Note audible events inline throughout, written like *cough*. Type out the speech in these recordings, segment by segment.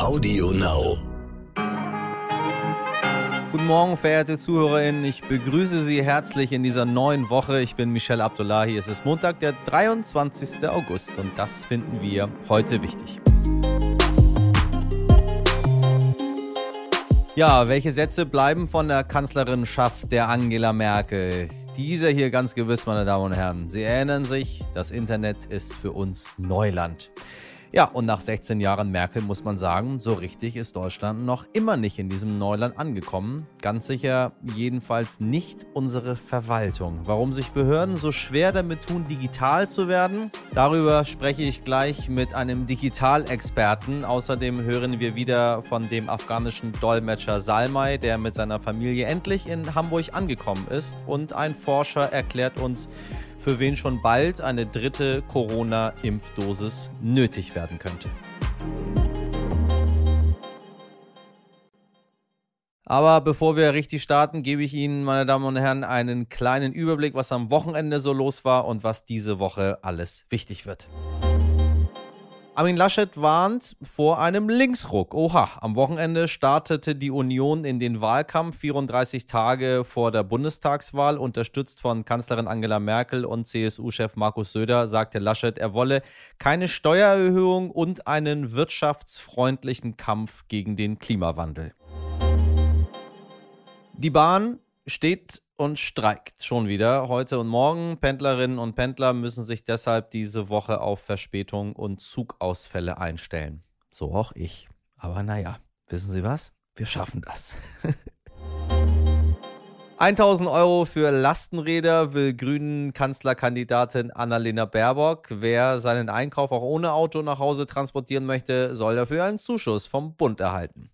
Audio Now. Guten Morgen, verehrte ZuhörerInnen. Ich begrüße Sie herzlich in dieser neuen Woche. Ich bin Michel Abdullahi. Es ist Montag, der 23. August und das finden wir heute wichtig. Ja, welche Sätze bleiben von der Kanzlerin Schaff der Angela Merkel? Dieser hier ganz gewiss, meine Damen und Herren. Sie erinnern sich, das Internet ist für uns Neuland. Ja, und nach 16 Jahren Merkel muss man sagen, so richtig ist Deutschland noch immer nicht in diesem Neuland angekommen. Ganz sicher jedenfalls nicht unsere Verwaltung. Warum sich Behörden so schwer damit tun, digital zu werden? Darüber spreche ich gleich mit einem Digitalexperten. Außerdem hören wir wieder von dem afghanischen Dolmetscher Salmai, der mit seiner Familie endlich in Hamburg angekommen ist. Und ein Forscher erklärt uns, für wen schon bald eine dritte Corona-Impfdosis nötig werden könnte. Aber bevor wir richtig starten, gebe ich Ihnen, meine Damen und Herren, einen kleinen Überblick, was am Wochenende so los war und was diese Woche alles wichtig wird. Armin Laschet warnt vor einem Linksruck. Oha, am Wochenende startete die Union in den Wahlkampf 34 Tage vor der Bundestagswahl. Unterstützt von Kanzlerin Angela Merkel und CSU-Chef Markus Söder sagte Laschet, er wolle keine Steuererhöhung und einen wirtschaftsfreundlichen Kampf gegen den Klimawandel. Die Bahn steht und streikt schon wieder heute und morgen. Pendlerinnen und Pendler müssen sich deshalb diese Woche auf Verspätung und Zugausfälle einstellen. So auch ich. Aber naja, wissen Sie was? Wir schaffen das. *laughs* 1000 Euro für Lastenräder will Grünen Kanzlerkandidatin Annalena Baerbock. Wer seinen Einkauf auch ohne Auto nach Hause transportieren möchte, soll dafür einen Zuschuss vom Bund erhalten.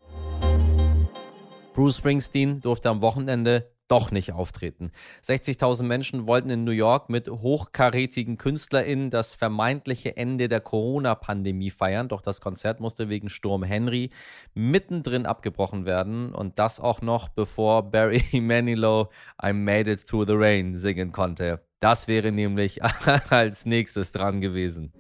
Bruce Springsteen durfte am Wochenende doch nicht auftreten. 60.000 Menschen wollten in New York mit hochkarätigen KünstlerInnen das vermeintliche Ende der Corona-Pandemie feiern, doch das Konzert musste wegen Sturm Henry mittendrin abgebrochen werden und das auch noch bevor Barry *laughs* Manilow I Made It Through the Rain singen konnte. Das wäre nämlich *laughs* als nächstes dran gewesen.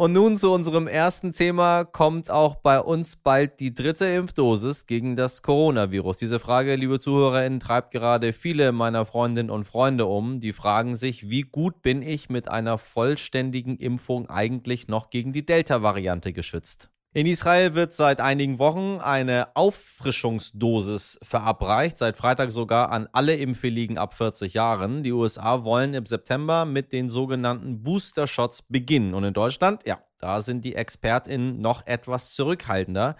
Und nun zu unserem ersten Thema kommt auch bei uns bald die dritte Impfdosis gegen das Coronavirus. Diese Frage, liebe ZuhörerInnen, treibt gerade viele meiner Freundinnen und Freunde um. Die fragen sich, wie gut bin ich mit einer vollständigen Impfung eigentlich noch gegen die Delta-Variante geschützt? In Israel wird seit einigen Wochen eine Auffrischungsdosis verabreicht, seit Freitag sogar an alle Impfwilligen ab 40 Jahren. Die USA wollen im September mit den sogenannten Booster-Shots beginnen. Und in Deutschland, ja, da sind die ExpertInnen noch etwas zurückhaltender.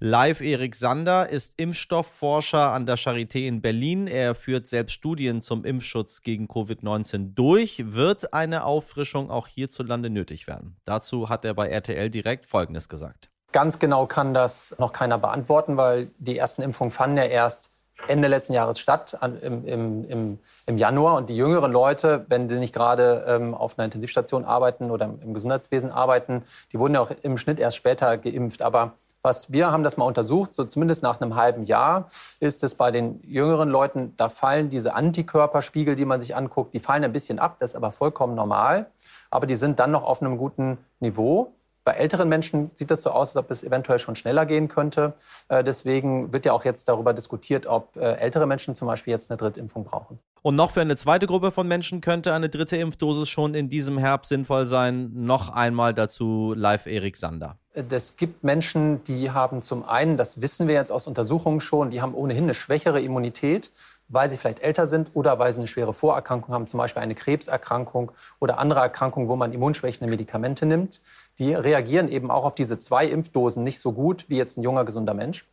Live Erik Sander ist Impfstoffforscher an der Charité in Berlin. Er führt selbst Studien zum Impfschutz gegen Covid-19 durch. Wird eine Auffrischung auch hierzulande nötig werden? Dazu hat er bei RTL direkt Folgendes gesagt. Ganz genau kann das noch keiner beantworten, weil die ersten Impfungen fanden ja erst Ende letzten Jahres statt, im, im, im, Januar. Und die jüngeren Leute, wenn sie nicht gerade ähm, auf einer Intensivstation arbeiten oder im Gesundheitswesen arbeiten, die wurden ja auch im Schnitt erst später geimpft. Aber was wir haben das mal untersucht, so zumindest nach einem halben Jahr, ist es bei den jüngeren Leuten, da fallen diese Antikörperspiegel, die man sich anguckt, die fallen ein bisschen ab. Das ist aber vollkommen normal. Aber die sind dann noch auf einem guten Niveau. Bei älteren Menschen sieht das so aus, als ob es eventuell schon schneller gehen könnte. Äh, deswegen wird ja auch jetzt darüber diskutiert, ob äh, ältere Menschen zum Beispiel jetzt eine Drittimpfung brauchen. Und noch für eine zweite Gruppe von Menschen könnte eine dritte Impfdosis schon in diesem Herbst sinnvoll sein. Noch einmal dazu live Erik Sander. Es gibt Menschen, die haben zum einen, das wissen wir jetzt aus Untersuchungen schon, die haben ohnehin eine schwächere Immunität weil sie vielleicht älter sind oder weil sie eine schwere Vorerkrankung haben, zum Beispiel eine Krebserkrankung oder andere Erkrankungen, wo man immunschwächende Medikamente nimmt. Die reagieren eben auch auf diese zwei Impfdosen nicht so gut wie jetzt ein junger, gesunder Mensch.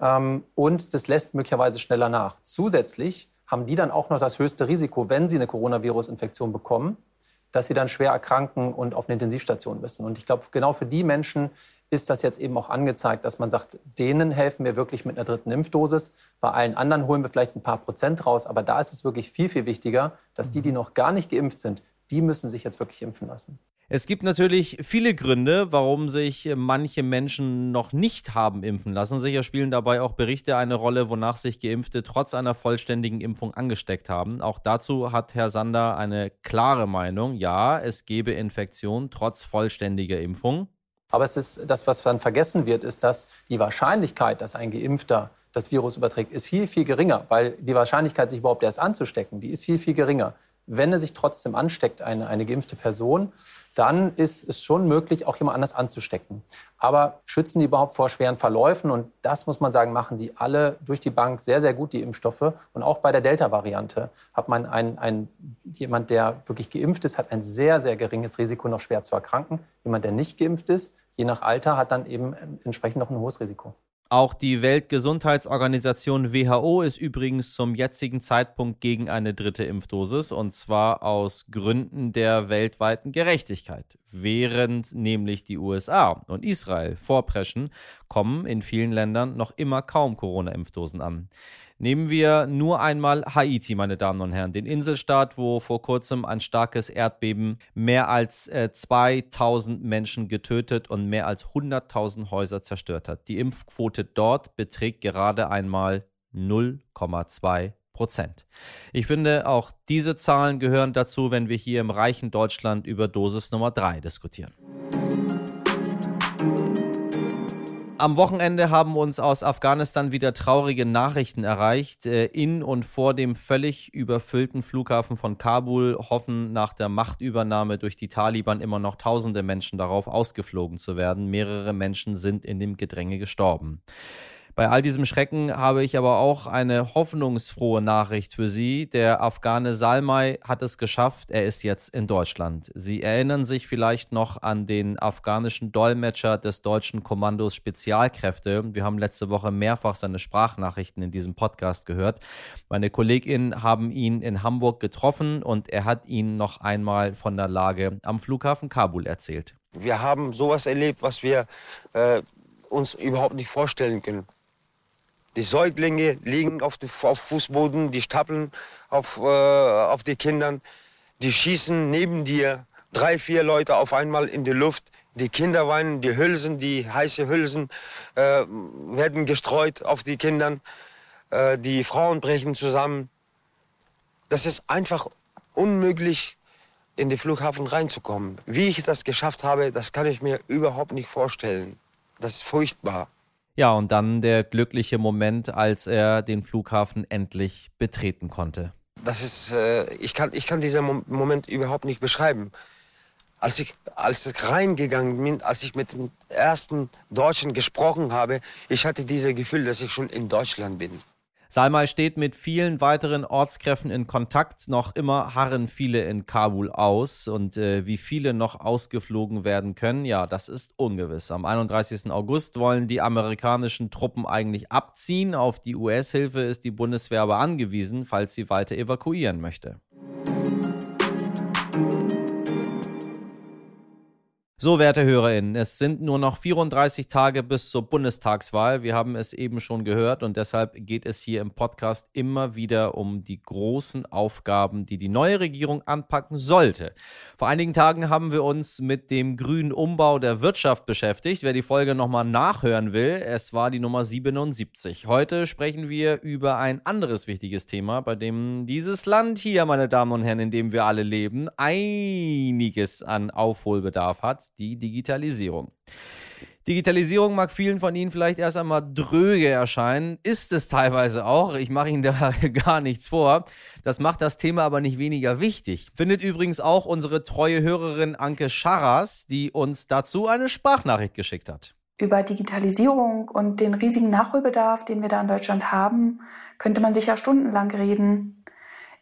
Ähm, und das lässt möglicherweise schneller nach. Zusätzlich haben die dann auch noch das höchste Risiko, wenn sie eine Coronavirus-Infektion bekommen, dass sie dann schwer erkranken und auf eine Intensivstation müssen. Und ich glaube, genau für die Menschen ist das jetzt eben auch angezeigt, dass man sagt, denen helfen wir wirklich mit einer dritten Impfdosis. Bei allen anderen holen wir vielleicht ein paar Prozent raus. Aber da ist es wirklich viel, viel wichtiger, dass die, die noch gar nicht geimpft sind, die müssen sich jetzt wirklich impfen lassen. Es gibt natürlich viele Gründe, warum sich manche Menschen noch nicht haben impfen lassen. Sicher spielen dabei auch Berichte eine Rolle, wonach sich Geimpfte trotz einer vollständigen Impfung angesteckt haben. Auch dazu hat Herr Sander eine klare Meinung. Ja, es gebe Infektionen trotz vollständiger Impfung. Aber es ist das, was dann vergessen wird, ist, dass die Wahrscheinlichkeit, dass ein Geimpfter das Virus überträgt, ist viel, viel geringer, weil die Wahrscheinlichkeit, sich überhaupt erst anzustecken, die ist viel, viel geringer. Wenn er sich trotzdem ansteckt, eine, eine geimpfte Person, dann ist es schon möglich, auch jemand anders anzustecken. Aber schützen die überhaupt vor schweren Verläufen? Und das muss man sagen, machen die alle durch die Bank sehr, sehr gut, die Impfstoffe. Und auch bei der Delta-Variante hat man ein, ein, jemand, der wirklich geimpft ist, hat ein sehr, sehr geringes Risiko, noch schwer zu erkranken. Jemand, der nicht geimpft ist, je nach Alter, hat dann eben entsprechend noch ein hohes Risiko. Auch die Weltgesundheitsorganisation WHO ist übrigens zum jetzigen Zeitpunkt gegen eine dritte Impfdosis und zwar aus Gründen der weltweiten Gerechtigkeit. Während nämlich die USA und Israel vorpreschen, kommen in vielen Ländern noch immer kaum Corona-Impfdosen an. Nehmen wir nur einmal Haiti, meine Damen und Herren, den Inselstaat, wo vor kurzem ein starkes Erdbeben mehr als äh, 2000 Menschen getötet und mehr als 100.000 Häuser zerstört hat. Die Impfquote dort beträgt gerade einmal 0,2 Prozent. Ich finde, auch diese Zahlen gehören dazu, wenn wir hier im reichen Deutschland über Dosis Nummer 3 diskutieren. Am Wochenende haben uns aus Afghanistan wieder traurige Nachrichten erreicht. Äh, in und vor dem völlig überfüllten Flughafen von Kabul hoffen nach der Machtübernahme durch die Taliban immer noch tausende Menschen darauf, ausgeflogen zu werden. Mehrere Menschen sind in dem Gedränge gestorben. Bei all diesem Schrecken habe ich aber auch eine hoffnungsfrohe Nachricht für Sie. Der Afghane Salmai hat es geschafft. Er ist jetzt in Deutschland. Sie erinnern sich vielleicht noch an den afghanischen Dolmetscher des deutschen Kommandos Spezialkräfte. Wir haben letzte Woche mehrfach seine Sprachnachrichten in diesem Podcast gehört. Meine KollegInnen haben ihn in Hamburg getroffen und er hat ihnen noch einmal von der Lage am Flughafen Kabul erzählt. Wir haben sowas erlebt, was wir äh, uns überhaupt nicht vorstellen können. Die Säuglinge liegen auf, dem Fußboden, die stapeln auf, äh, auf die Kinder. Die schießen neben dir drei, vier Leute auf einmal in die Luft. Die Kinder weinen, die Hülsen, die heiße Hülsen äh, werden gestreut auf die Kinder. Äh, die Frauen brechen zusammen. Das ist einfach unmöglich, in den Flughafen reinzukommen. Wie ich das geschafft habe, das kann ich mir überhaupt nicht vorstellen. Das ist furchtbar. Ja, und dann der glückliche Moment, als er den Flughafen endlich betreten konnte. Das ist, äh, ich, kann, ich kann diesen Moment überhaupt nicht beschreiben. Als ich, als ich reingegangen bin, als ich mit dem ersten Deutschen gesprochen habe, ich hatte dieses Gefühl, dass ich schon in Deutschland bin. Salmai steht mit vielen weiteren Ortskräften in Kontakt. Noch immer harren viele in Kabul aus. Und äh, wie viele noch ausgeflogen werden können, ja, das ist ungewiss. Am 31. August wollen die amerikanischen Truppen eigentlich abziehen. Auf die US-Hilfe ist die Bundeswehr aber angewiesen, falls sie weiter evakuieren möchte. So, werte HörerInnen, es sind nur noch 34 Tage bis zur Bundestagswahl. Wir haben es eben schon gehört und deshalb geht es hier im Podcast immer wieder um die großen Aufgaben, die die neue Regierung anpacken sollte. Vor einigen Tagen haben wir uns mit dem grünen Umbau der Wirtschaft beschäftigt. Wer die Folge nochmal nachhören will, es war die Nummer 77. Heute sprechen wir über ein anderes wichtiges Thema, bei dem dieses Land hier, meine Damen und Herren, in dem wir alle leben, einiges an Aufholbedarf hat die Digitalisierung. Digitalisierung mag vielen von Ihnen vielleicht erst einmal dröge erscheinen, ist es teilweise auch. Ich mache Ihnen *laughs* da gar nichts vor. Das macht das Thema aber nicht weniger wichtig. Findet übrigens auch unsere treue Hörerin Anke Scharras, die uns dazu eine Sprachnachricht geschickt hat. Über Digitalisierung und den riesigen Nachholbedarf, den wir da in Deutschland haben, könnte man sicher stundenlang reden.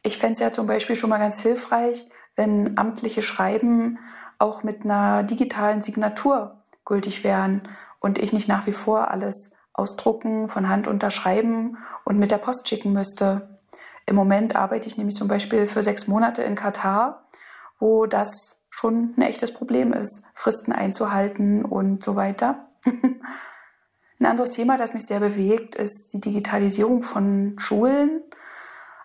Ich fände es ja zum Beispiel schon mal ganz hilfreich, wenn amtliche Schreiben auch mit einer digitalen Signatur gültig wären und ich nicht nach wie vor alles ausdrucken, von Hand unterschreiben und mit der Post schicken müsste. Im Moment arbeite ich nämlich zum Beispiel für sechs Monate in Katar, wo das schon ein echtes Problem ist, Fristen einzuhalten und so weiter. *laughs* ein anderes Thema, das mich sehr bewegt, ist die Digitalisierung von Schulen.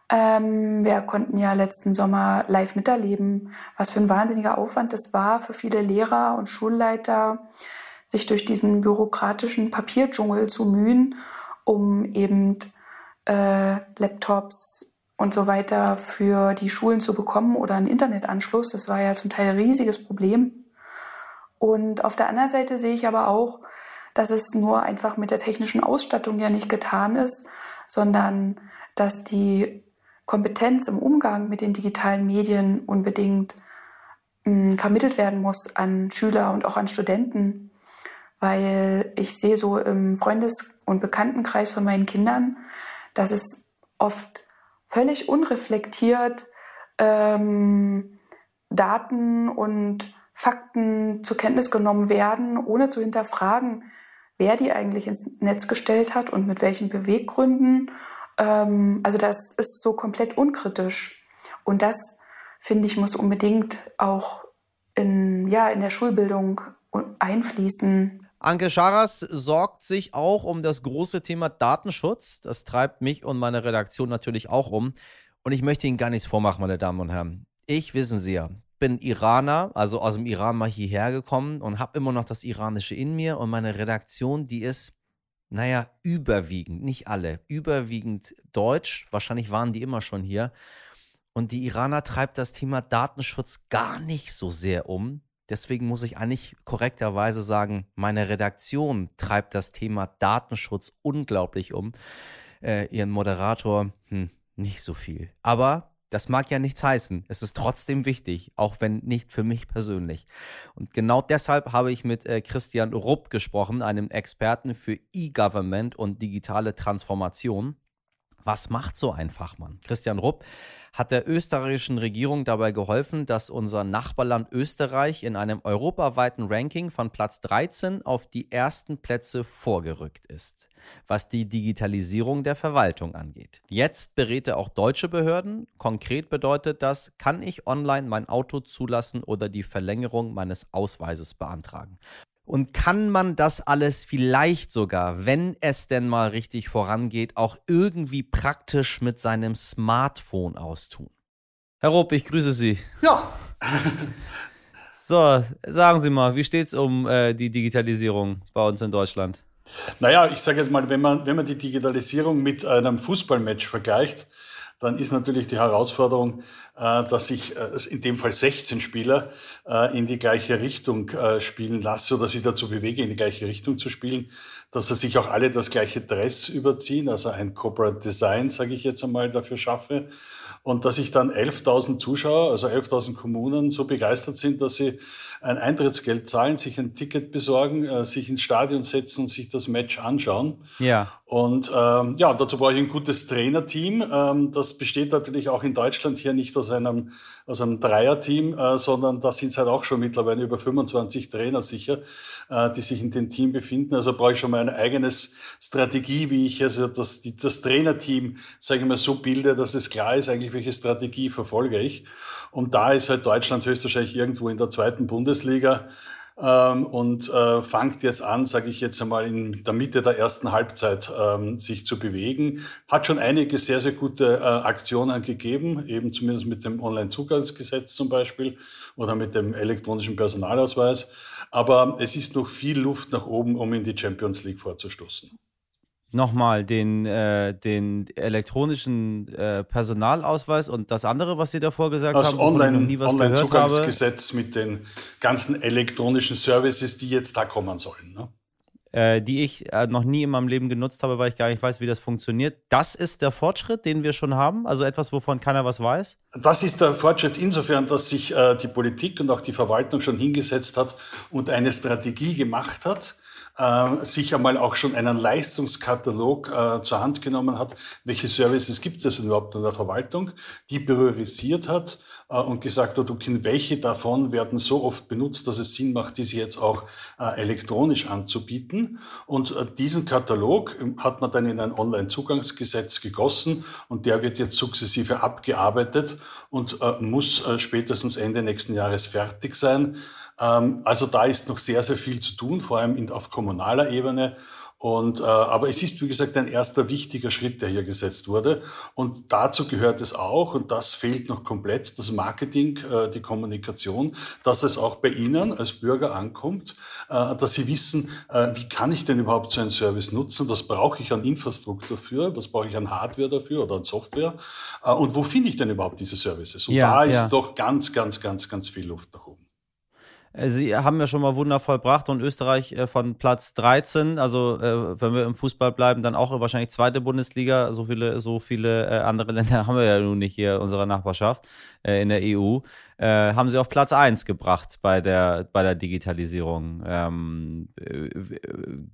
Ähm, wir konnten ja letzten Sommer live miterleben, was für ein wahnsinniger Aufwand das war für viele Lehrer und Schulleiter, sich durch diesen bürokratischen Papierdschungel zu mühen, um eben äh, Laptops und so weiter für die Schulen zu bekommen oder einen Internetanschluss. Das war ja zum Teil ein riesiges Problem. Und auf der anderen Seite sehe ich aber auch, dass es nur einfach mit der technischen Ausstattung ja nicht getan ist, sondern dass die Kompetenz im Umgang mit den digitalen Medien unbedingt mh, hm, vermittelt werden muss an Schüler und auch an Studenten. Weil ich sehe so im Freundes- und Bekanntenkreis von meinen Kindern, dass es oft völlig unreflektiert ähm, Daten und Fakten zur Kenntnis genommen werden, ohne zu hinterfragen, wer die eigentlich ins Netz gestellt hat und mit welchen Beweggründen ähm, also das ist so komplett unkritisch. Und das, finde ich, muss unbedingt auch in, ja, in der Schulbildung einfließen. Anke Scharas sorgt sich auch um das große Thema Datenschutz. Das treibt mich und meine Redaktion natürlich auch um. Und ich möchte Ihnen gar nichts vormachen, meine Damen und Herren. Ich, wissen Sie ja, bin Iraner, also aus dem Iran mal hierher gekommen und habe immer noch das Iranische in mir. Und meine Redaktion, die ist naja, überwiegend, nicht alle, überwiegend deutsch. Wahrscheinlich waren die immer schon hier. Und die Iraner treibt das Thema Datenschutz gar nicht so sehr um. Deswegen muss ich eigentlich korrekterweise sagen, meine Redaktion treibt das Thema Datenschutz unglaublich um. Äh, ihren Moderator, hm, nicht so viel. Aber das mag ja nichts heißen. Es ist trotzdem wichtig, auch wenn nicht für mich persönlich. Und genau deshalb habe ich mit äh, Christian Rupp gesprochen, einem Experten für E-Government und digitale Transformation. Was macht so ein Fachmann? Christian Rupp hat der österreichischen Regierung dabei geholfen, dass unser Nachbarland Österreich in einem europaweiten Ranking von Platz 13 auf die ersten Plätze vorgerückt ist, was die Digitalisierung der Verwaltung angeht. Jetzt berät er auch deutsche Behörden. Konkret bedeutet das, kann ich online mein Auto zulassen oder die Verlängerung meines Ausweises beantragen. Und kann man das alles vielleicht sogar, wenn es denn mal richtig vorangeht, auch irgendwie praktisch mit seinem Smartphone austun? Herr Rupp, ich grüße Sie. Ja. *laughs* so, sagen Sie mal, wie steht es um äh, die Digitalisierung bei uns in Deutschland? Naja, ich sage jetzt mal, wenn man, wenn man die Digitalisierung mit einem Fußballmatch vergleicht, dann ist natürlich die Herausforderung, äh, dass ich äh, in dem Fall 16 Spieler äh, in die gleiche Richtung spielen lasse oder sie dazu bewege, in die gleiche Richtung zu spielen, dass sie sich auch alle das gleiche Dress überziehen, also ein Corporate Design, sage ich jetzt einmal, dafür schaffe und dass ich dann 11.000 Zuschauer, also 11.000 Kommunen so begeistert sind, dass sie ein Eintrittsgeld zahlen, sich ein Ticket besorgen, äh, sich ins Stadion setzen und sich das Match anschauen. Ja. Und ähm, ja, dazu brauche ich ein gutes Trainerteam. Ähm, das besteht natürlich auch in Deutschland hier nicht aus einem, aus einem Dreierteam, äh, sondern da sind es halt auch schon mittlerweile über 25 Trainer sicher, äh, die sich in dem Team befinden. Also brauche ich schon mal eine eigene Strategie, wie ich also das, die, das Trainerteam, sage ich mal, so bilde, dass es klar ist eigentlich, welche Strategie verfolge ich. Und da ist halt Deutschland höchstwahrscheinlich irgendwo in der zweiten Bundesliga ähm, und äh, fangt jetzt an, sage ich jetzt einmal, in der Mitte der ersten Halbzeit ähm, sich zu bewegen. Hat schon einige sehr, sehr gute äh, Aktionen gegeben, eben zumindest mit dem Onlinezugangsgesetz zum Beispiel oder mit dem elektronischen Personalausweis. Aber es ist noch viel Luft nach oben, um in die Champions League vorzustoßen nochmal den, äh, den elektronischen äh, Personalausweis und das andere, was Sie davor gesagt das haben, Online, Online-Zugangsgesetz mit den ganzen elektronischen Services, die jetzt da kommen sollen. Ne? Äh, die ich äh, noch nie in meinem Leben genutzt habe, weil ich gar nicht weiß, wie das funktioniert. Das ist der Fortschritt, den wir schon haben, also etwas, wovon keiner was weiß? Das ist der Fortschritt insofern, dass sich äh, die Politik und auch die Verwaltung schon hingesetzt hat und eine Strategie gemacht hat äh, sich einmal auch schon einen Leistungskatalog äh, zur Hand genommen hat, welche Services gibt es überhaupt in der Verwaltung, die priorisiert hat äh, und gesagt hat, okay, welche davon werden so oft benutzt, dass es Sinn macht, diese jetzt auch äh, elektronisch anzubieten. Und äh, diesen Katalog ähm, hat man dann in ein Online-Zugangsgesetz gegossen und der wird jetzt sukzessive abgearbeitet und äh, muss spätestens Ende nächsten Jahres fertig sein. Ähm, also da ist noch sehr, sehr viel zu tun, vor allem auf kommunaler Ebene. Und, äh, aber es ist, wie gesagt, ein erster wichtiger Schritt, der hier gesetzt wurde. Und dazu gehört es auch, und das fehlt noch komplett, das Marketing, äh, die Kommunikation, dass es auch bei Ihnen als Bürger ankommt, äh, dass Sie wissen, äh, wie kann ich denn überhaupt so einen Service nutzen, was brauche ich an Infrastruktur dafür, was brauche ich an Hardware dafür oder an Software äh, und wo finde ich denn überhaupt diese Services? Und ja, da ist ja. doch ganz, ganz, ganz, ganz viel Luft nach oben. Äh, Sie haben ja schon mal wundervoll gebracht und Österreich äh, von Platz 13, also äh, wenn wir im Fußball bleiben, dann auch wahrscheinlich zweite Bundesliga. So viele, so viele andere *laughs* Länder haben wir ja nun nicht hier in unserer Nachbarschaft in der EU. haben Sie auf Platz 1 gebracht bei der, bei der Digitalisierung. Ähm,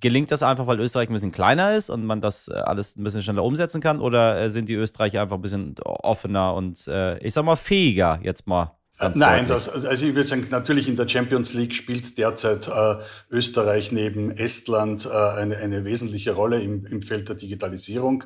gelingt das einfach, weil Österreich ein bisschen kleiner ist und man das alles ein bisschen schneller umsetzen kann? Oder sind die Österreicher einfach ein bisschen offener und ich sag mal fähiger jetzt mal Nein, das, also ich würde sagen, natürlich in der Champions League spielt derzeit äh, Österreich neben Estland äh, eine, eine wesentliche Rolle im, im Feld der Digitalisierung.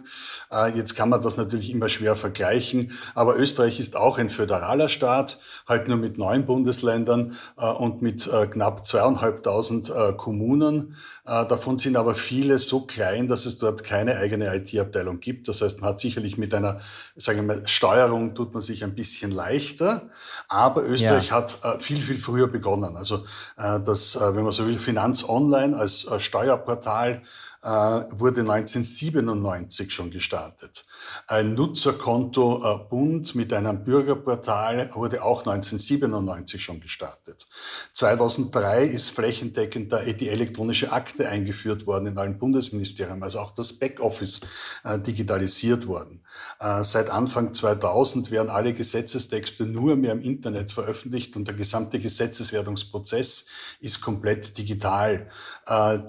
Äh, jetzt kann man das natürlich immer schwer vergleichen, aber Österreich ist auch ein föderaler Staat, halt nur mit neun Bundesländern äh, und mit äh, knapp zweieinhalbtausend äh, Kommunen. Äh, davon sind aber viele so klein, dass es dort keine eigene IT-Abteilung gibt. Das heißt, man hat sicherlich mit einer, sagen wir mal, Steuerung tut man sich ein bisschen leichter. Aber Österreich ja. hat äh, viel, viel früher begonnen. Also äh, das, wenn man so will, Finanz Online als Steuerportal wurde 1997 schon gestartet. Ein Nutzerkonto äh, Bund mit einem Bürgerportal wurde auch 1997 schon gestartet. 2003 ist flächendeckend die elektronische Akte eingeführt worden in allen Bundesministerien, also auch das Backoffice äh, digitalisiert worden. Seit Anfang 2000 werden alle Gesetzestexte nur mehr im Internet veröffentlicht und der gesamte Gesetzeswertungsprozess ist komplett digital.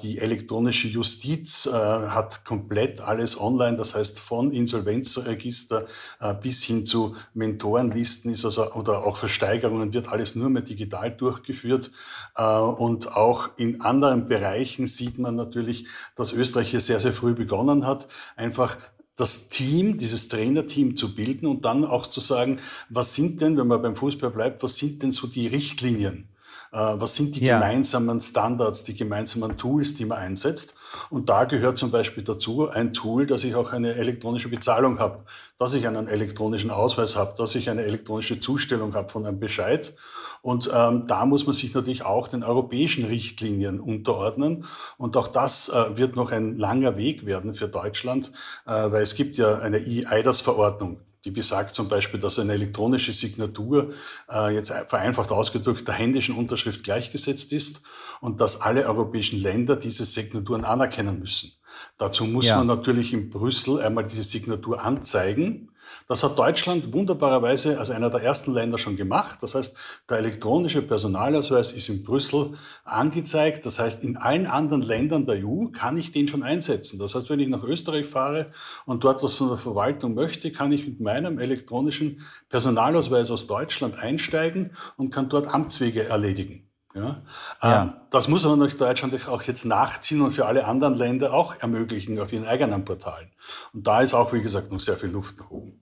Die elektronische Justiz äh, hat komplett alles online, das heißt von Insolvenzregister äh, bis hin zu Mentorenlisten ist also, oder auch Versteigerungen wird alles nur mehr digital durchgeführt. Äh, und auch in anderen Bereichen sieht man natürlich, dass Österreich hier sehr, sehr früh begonnen hat, einfach das Team, dieses Trainerteam zu bilden und dann auch zu sagen, was sind denn, wenn man beim Fußball bleibt, was sind denn so die Richtlinien? Äh, was sind die ja. gemeinsamen Standards, die gemeinsamen Tools, die man einsetzt. Und da gehört zum Beispiel dazu ein Tool, dass ich auch eine elektronische Bezahlung habe, dass ich einen elektronischen Ausweis habe, dass ich eine elektronische Zustellung habe von einem Bescheid. Und ähm, da muss man sich natürlich auch den europäischen Richtlinien unterordnen. Und auch das äh, wird noch ein langer Weg werden für Deutschland, äh, weil es gibt ja eine E-IDAS-Verordnung die besagt zum Beispiel, dass eine elektronische Signatur äh, jetzt vereinfacht ausgedrückt der händischen Unterschrift gleichgesetzt ist und dass alle europäischen Länder diese Signaturen anerkennen müssen. Dazu muss ja. man natürlich in Brüssel einmal diese Signatur anzeigen. Das hat Deutschland wunderbarerweise als einer der ersten Länder schon gemacht. Das heißt, der elektronische Personalausweis ist in Brüssel angezeigt. Das heißt, in allen anderen Ländern der EU kann ich den schon einsetzen. Das heißt, wenn ich nach Österreich fahre und dort was von der Verwaltung möchte, kann ich mit meinem elektronischen Personalausweis aus Deutschland einsteigen und kann dort Amtswege erledigen. Ja? ja. Ähm, das muss aber durch Deutschland auch jetzt nachziehen und für alle anderen Länder auch ermöglichen auf ihren eigenen Portalen. Und da ist auch, wie gesagt, noch sehr viel Luft nach oben.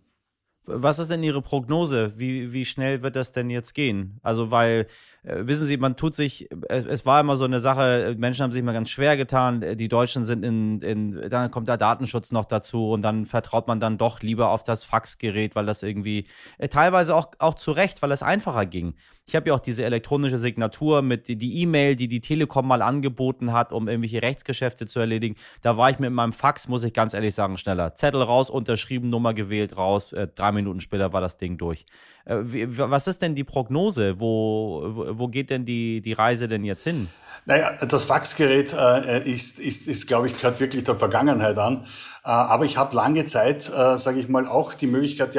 Was ist denn Ihre Prognose? Wie, wie schnell wird das denn jetzt gehen? Also, weil äh, wissen Sie, man tut sich, es, es, war immer so eine Sache, Menschen haben sich immer ganz schwer getan, die Deutschen sind in, in, dann kommt der Datenschutz noch dazu und dann vertraut man dann doch lieber auf das Faxgerät, weil das irgendwie, äh, teilweise auch, auch zu Recht, weil es einfacher ging. Ich habe ja auch diese elektronische Signatur mit die E-Mail, die die Telekom mal angeboten hat, um irgendwelche Rechtsgeschäfte zu erledigen. Da war ich mit meinem Fax, muss ich ganz ehrlich sagen, schneller. Zettel raus, unterschrieben, Nummer gewählt, raus. Äh, drei Minuten später war das Ding durch. Äh, wie, was ist denn die Prognose? Wo, wo geht denn die, die Reise denn jetzt hin? Naja, das Faxgerät äh, ist, ist, ist, glaube ich, gehört wirklich der Vergangenheit an. Äh, aber ich habe lange Zeit, äh, sage ich mal, auch die Möglichkeit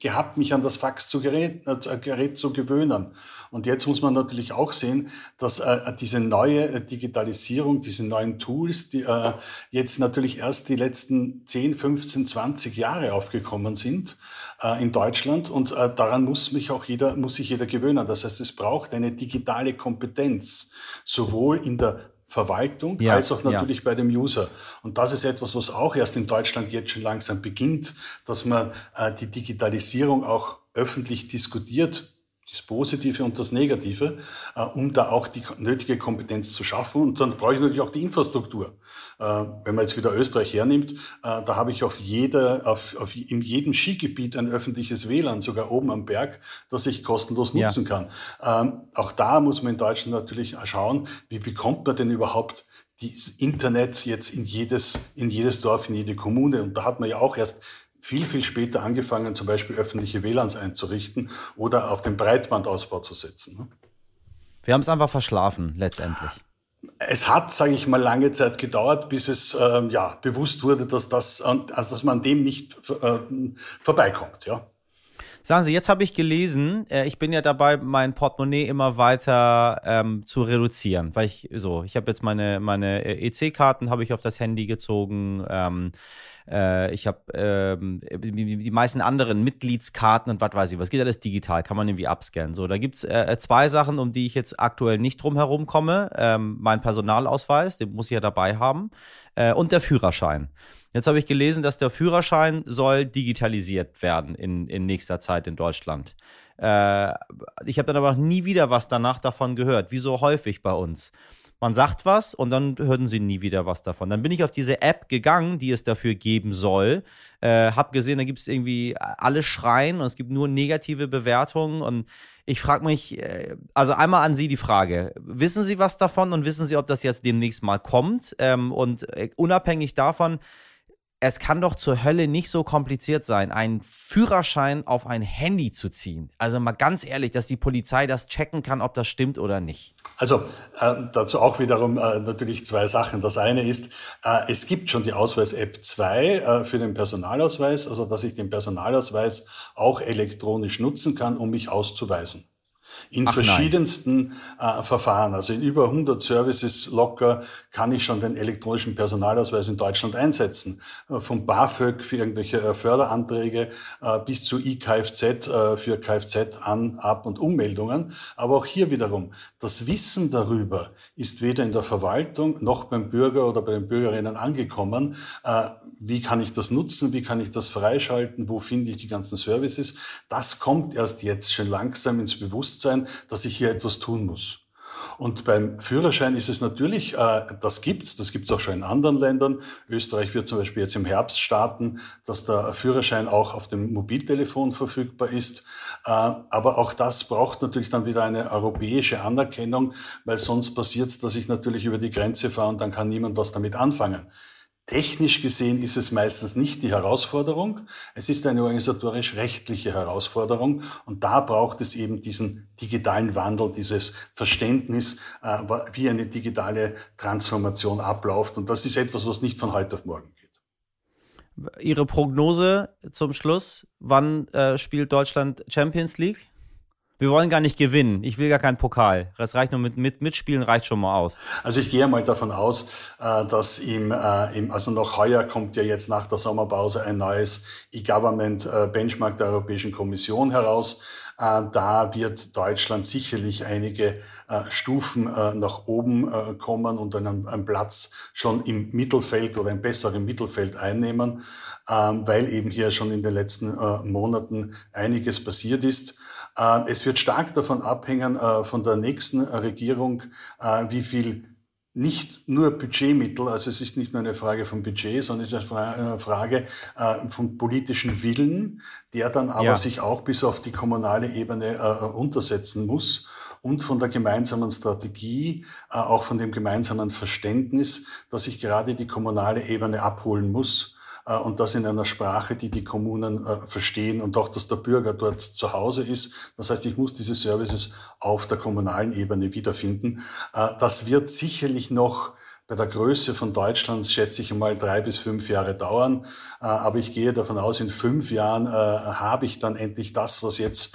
gehabt, mich an das Faxgerät äh, Gerät zu gewöhnen. Und jetzt muss man natürlich auch sehen, dass äh, diese neue äh, Digitalisierung, diese neuen Tools, die äh, jetzt natürlich erst die letzten 10, 15, 20 Jahre aufgekommen sind äh, in Deutschland. Und äh, daran muss mich auch jeder, muss sich jeder gewöhnen. Das heißt, es braucht eine digitale Kompetenz, sowohl in der Verwaltung ja, als auch natürlich ja. bei dem User. Und das ist etwas, was auch erst in Deutschland jetzt schon langsam beginnt, dass man äh, die Digitalisierung auch öffentlich diskutiert das Positive und das Negative, äh, um da auch die nötige Kompetenz zu schaffen. Und dann brauche ich natürlich auch die Infrastruktur. Äh, wenn man jetzt wieder Österreich hernimmt, äh, da habe ich auf jeder, auf, auf, in jedem Skigebiet ein öffentliches WLAN, sogar oben am Berg, das ich kostenlos nutzen ja. kann. Ähm, auch da muss man in Deutschland natürlich schauen, wie bekommt man denn überhaupt das Internet jetzt in jedes, in jedes Dorf, in jede Kommune. Und da hat man ja auch erst viel, viel später angefangen, zum Beispiel öffentliche WLANs einzurichten oder auf den Breitbandausbau zu setzen. Ne? Wir haben es einfach verschlafen, letztendlich. Es hat, sage ich mal, lange Zeit gedauert, bis es ähm, ja, bewusst wurde, dass, das, also dass man dem nicht äh, vorbeikommt. Ja. Sagen Sie, jetzt habe ich gelesen, äh, ich bin ja dabei, mein Portemonnaie immer weiter ähm, zu reduzieren, weil ich so, ich habe jetzt meine, meine äh, EC-Karten habe ich auf das Handy gezogen. Ähm, äh, ich habe ähm, die, meisten anderen Mitgliedskarten und was weiß ich, was geht alles digital, kann man irgendwie abscannen. So, da gibt es äh, zwei Sachen, um die ich jetzt aktuell nicht drum herum komme. Ähm, mein Personalausweis, den muss ich ja dabei haben, äh, und der Führerschein. Jetzt habe ich gelesen, dass der Führerschein soll digitalisiert werden in, in nächster Zeit in Deutschland. Äh, ich habe dann aber noch nie wieder was danach davon gehört, wie so häufig bei uns man sagt was und dann hörten sie nie wieder was davon. Dann bin ich auf diese App gegangen, die es dafür geben soll. Äh, hab gesehen, da gibt es irgendwie alle Schreien und es gibt nur negative Bewertungen und ich frage mich, äh, also einmal an Sie die Frage, wissen Sie was davon und wissen Sie, ob das jetzt demnächst mal kommt? Ähm, und äh, unabhängig davon, es kann doch zur Hölle nicht so kompliziert sein, einen Führerschein auf ein Handy zu ziehen. Also mal ganz ehrlich, dass die Polizei das checken kann, ob das stimmt oder nicht. Also äh, dazu auch wiederum äh, natürlich zwei Sachen. Das eine ist, äh, es gibt schon die Ausweis-App 2 äh, für den Personalausweis, also dass ich den Personalausweis auch elektronisch nutzen kann, um mich auszuweisen in Ach verschiedensten äh, Verfahren. Also in über 100 Services locker kann ich schon den elektronischen Personalausweis in Deutschland einsetzen. Äh, vom BAföG für irgendwelche äh, Förderanträge äh, bis zu IKFZ äh, für Kfz an, Ab- und Ummeldungen. Aber auch hier wiederum, das Wissen darüber ist weder in der Verwaltung noch beim Bürger oder bei den Bürgerinnen angekommen. Äh, wie kann ich das nutzen? Wie kann ich das freischalten? Wo finde ich die ganzen Services? Das kommt erst jetzt schon langsam ins Bewusstsein, dass ich hier etwas tun muss. Und beim Führerschein ist es natürlich, äh, das gibt's, das gibt's auch schon in anderen Ländern. Österreich wird zum Beispiel jetzt im Herbst starten, dass der Führerschein auch auf dem Mobiltelefon verfügbar ist. Äh, aber auch das braucht natürlich dann wieder eine europäische Anerkennung, weil sonst passiert dass ich natürlich über die Grenze fahre und dann kann niemand was damit anfangen. Technisch gesehen ist es meistens nicht die Herausforderung, es ist eine organisatorisch-rechtliche Herausforderung und da braucht es eben diesen digitalen Wandel, dieses Verständnis, äh, wie eine digitale Transformation abläuft und das ist etwas, was nicht von heute auf morgen geht. Ihre Prognose zum Schluss, wann äh, spielt Deutschland Champions League? Wir wollen gar nicht gewinnen. Ich will gar keinen Pokal. Das reicht nur mit, mit Mitspielen, reicht schon mal aus. Also ich gehe mal davon aus, äh, dass im, äh, also noch heuer kommt ja jetzt nach der Sommerpause ein neues E-Government äh, Benchmark der Europäischen Kommission heraus. Da wird Deutschland sicherlich einige Stufen nach oben kommen und einen, Platz schon im Mittelfeld oder ein besseres Mittelfeld einnehmen, ähm, weil eben hier schon in den letzten Monaten einiges passiert ist. Äh, es wird stark davon abhängen, äh, von der nächsten Regierung, äh, wie viel nicht nur Budgetmittel, also es ist nicht nur eine Frage von Budget, sondern es ist eine Frage von politischen Willen, der dann aber ja. sich auch bis auf die kommunale Ebene untersetzen muss und von der gemeinsamen Strategie, auch von dem gemeinsamen Verständnis, dass sich gerade die kommunale Ebene abholen muss äh, und das in einer Sprache, die die Kommunen äh, verstehen und auch, dass der Bürger dort zu Hause ist. Das heißt, ich muss diese Services auf der kommunalen Ebene wiederfinden. Äh, das wird sicherlich noch bei der Größe von Deutschland schätze ich mal drei bis fünf Jahre dauern. Aber ich gehe davon aus, in fünf Jahren habe ich dann endlich das, was jetzt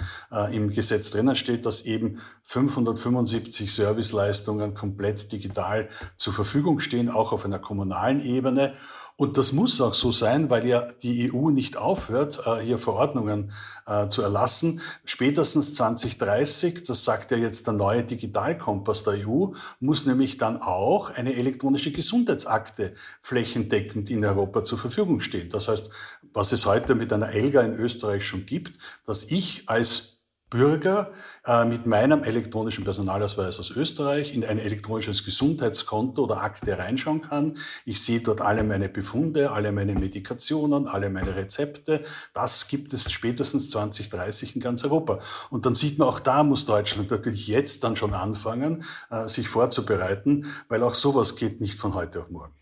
im Gesetz drinnen steht, dass eben 575 Serviceleistungen komplett digital zur Verfügung stehen, auch auf einer kommunalen Ebene. Und das muss auch so sein, weil ja die EU nicht aufhört, äh, hier Verordnungen äh, zu erlassen. Spätestens 2030, das sagt ja jetzt der neue Digitalkompass der EU, muss nämlich dann auch eine elektronische Gesundheitsakte flächendeckend in Europa zur Verfügung stehen. Das heißt, was es heute mit einer ELGA in Österreich schon gibt, dass ich als Bürger äh, mit meinem elektronischen Personalausweis aus Österreich in ein elektronisches Gesundheitskonto oder Akte reinschauen kann. Ich sehe dort alle meine Befunde, alle meine Medikationen, alle meine Rezepte. Das gibt es spätestens 2030 in ganz Europa. Und dann sieht man, auch da muss Deutschland natürlich jetzt dann schon anfangen, äh, sich vorzubereiten, weil auch sowas geht nicht von heute auf morgen.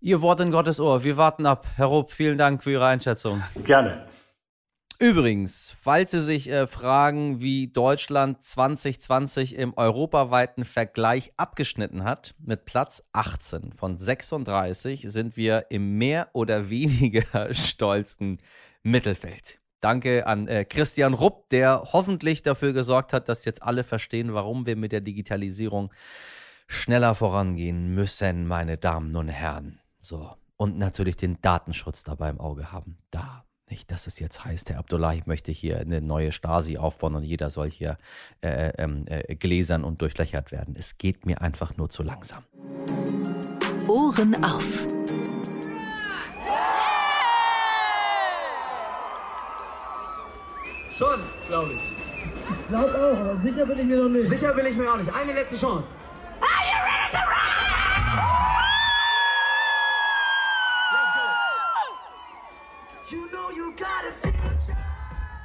Ihr Wort in Gottes Ohr. Wir warten ab. Herr Rupp, vielen Dank für Ihre Einschätzung. Gerne. Übrigens, falls Sie sich äh, fragen, wie Deutschland 2020 im europaweiten Vergleich abgeschnitten hat, mit Platz 18 von 36 sind wir im mehr oder weniger *laughs* stolzen Mittelfeld. Danke an äh, Christian Rupp, der hoffentlich dafür gesorgt hat, dass jetzt alle verstehen, warum wir mit der Digitalisierung schneller vorangehen müssen, meine Damen und Herren. So. Und natürlich den Datenschutz dabei im Auge haben. Da nicht, dass es jetzt heißt, Herr Abdullah, ich möchte hier eine neue Stasi aufbauen und jeder soll hier äh, ähm, äh, gläsern und durchlöchert werden. Es geht mir einfach nur zu langsam. Ohren auf. Schon, glaube ich. Ich glaube auch, aber sicher bin ich mir noch nicht. Sicher bin ich mir auch nicht. Eine letzte Chance.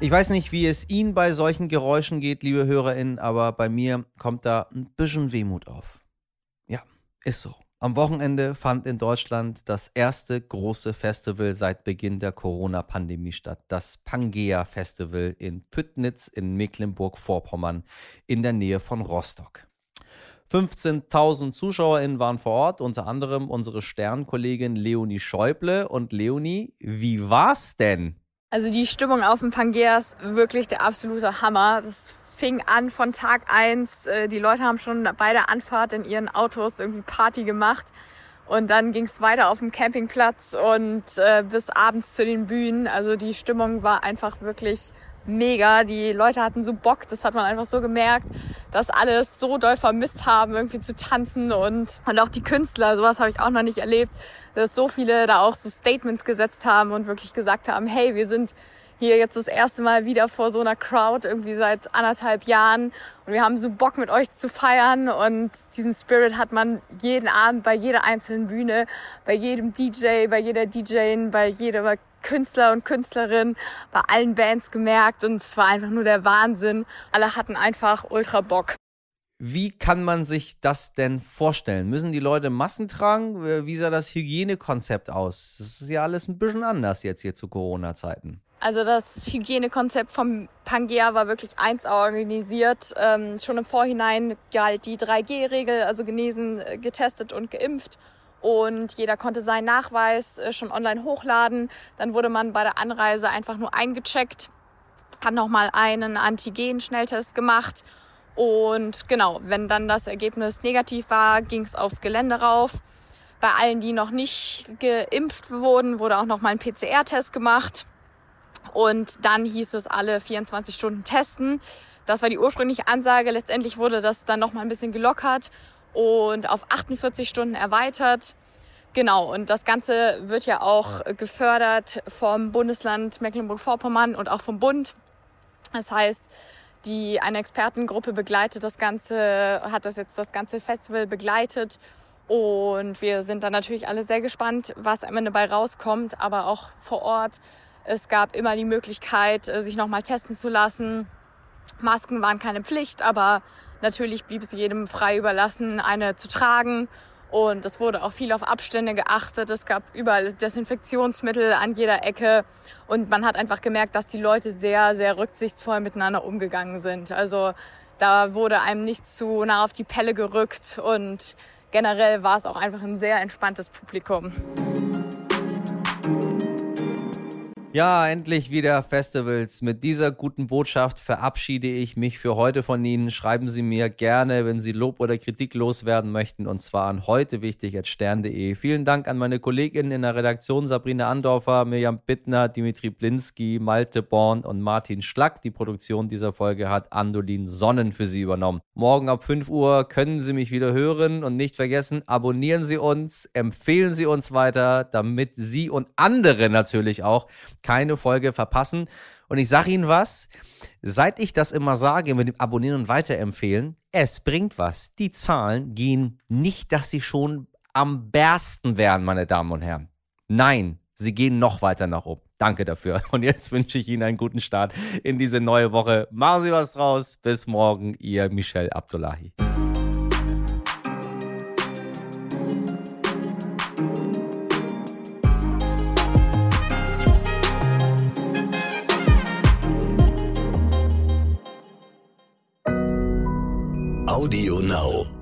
Ich weiß nicht, wie es Ihnen bei solchen Geräuschen geht, liebe HörerInnen, aber bei mir kommt da ein bisschen Wehmut auf. Ja, ist so. Am Wochenende fand in Deutschland das erste große Festival seit Beginn der Corona-Pandemie statt. Das Pangea Festival in Püttnitz in Mecklenburg-Vorpommern in der Nähe von Rostock. 15.000 ZuschauerInnen waren vor Ort, unter anderem unsere Sternkollegin Leonie Schäuble. Und Leonie, wie war's denn? Also die Stimmung auf dem Pangea ist wirklich der absolute Hammer. Das fing an von Tag eins. Äh, die Leute haben schon bei der Anfahrt in ihren Autos irgendwie Party gemacht. Und dann ging es weiter auf dem Campingplatz und äh, bis abends zu den Bühnen. Also die Stimmung war einfach wirklich mega. Die Leute hatten so Bock, das hat man einfach so gemerkt, dass alle es so doll vermisst haben, irgendwie zu tanzen und, und auch die Künstler, sowas habe ich auch noch nicht erlebt, dass so viele da auch so Statements gesetzt haben und wirklich gesagt haben, hey, wir sind hier jetzt das erste Mal wieder vor so einer Crowd, irgendwie seit anderthalb Jahren. Und wir haben so Bock mit euch zu feiern. Und diesen Spirit hat man jeden Abend bei jeder einzelnen Bühne, bei jedem DJ, bei jeder DJin, bei jeder Künstler und Künstlerin, bei allen Bands gemerkt. Und es war einfach nur der Wahnsinn. Alle hatten einfach ultra Bock. Wie kann man sich das denn vorstellen? Müssen die Leute Masken tragen? Wie sah das Hygienekonzept aus? Das ist ja alles ein bisschen anders jetzt hier zu Corona-Zeiten. Also das Hygienekonzept vom Pangea war wirklich eins organisiert. Ähm, schon im Vorhinein galt die 3G-Regel, also genesen, äh, getestet und geimpft. Und jeder konnte seinen Nachweis äh, schon online hochladen. Dann wurde man bei der Anreise einfach nur eingecheckt, hat nochmal einen Antigen-Schnelltest gemacht. Und genau, wenn dann das Ergebnis negativ war, ging es aufs Gelände rauf. Bei allen, die noch nicht geimpft wurden, wurde auch nochmal ein PCR-Test gemacht. Und dann hieß es alle 24 Stunden testen. Das war die ursprüngliche Ansage. Letztendlich wurde das dann noch mal ein bisschen gelockert und auf 48 Stunden erweitert. Genau, und das Ganze wird ja auch gefördert vom Bundesland Mecklenburg-Vorpommern und auch vom Bund. Das heißt, die eine Expertengruppe begleitet das Ganze, hat das jetzt das ganze Festival begleitet. Und wir sind dann natürlich alle sehr gespannt, was am Ende dabei rauskommt, aber auch vor Ort es gab immer die Möglichkeit, äh, sich nochmal testen zu lassen. Masken waren keine Pflicht, aber natürlich blieb es jedem frei überlassen, eine zu tragen. Und es wurde auch viel auf Abstände geachtet. Es gab überall Desinfektionsmittel an jeder Ecke. Und man hat einfach gemerkt, dass die Leute sehr, sehr rücksichtsvoll miteinander umgegangen sind. Also da wurde einem nicht zu nah auf die Pelle gerückt. Und generell war es auch einfach ein sehr entspanntes Publikum. Ja, endlich wieder Festivals. Mit dieser guten Botschaft verabschiede ich mich für heute von Ihnen. Schreiben Sie mir gerne, wenn Sie Lob oder Kritik loswerden möchten, und zwar an heute wichtig at stern.de. Vielen Dank an meine Kolleginnen in der Redaktion Sabrina Andorfer, Mirjam Bittner, Dimitri Blinski, Malte Born und Martin Schlack. Die Produktion dieser Folge hat Andolin Sonnen für Sie übernommen. Morgen ab 5 Uhr können Sie mich wieder hören und nicht vergessen, abonnieren Sie uns, empfehlen Sie uns weiter, damit Sie und andere natürlich auch keine Folge verpassen. Und ich sage Ihnen was, seit ich das immer sage mit dem Abonnieren und Weiterempfehlen, es bringt was. Die Zahlen gehen nicht, dass sie schon am bersten wären, meine Damen und Herren. Nein, sie gehen noch weiter nach oben. Danke dafür. Und jetzt wünsche ich Ihnen einen guten Start in diese neue Woche. Machen Sie was draus. Bis morgen, Ihr Michel Abdullahi. Audio Now.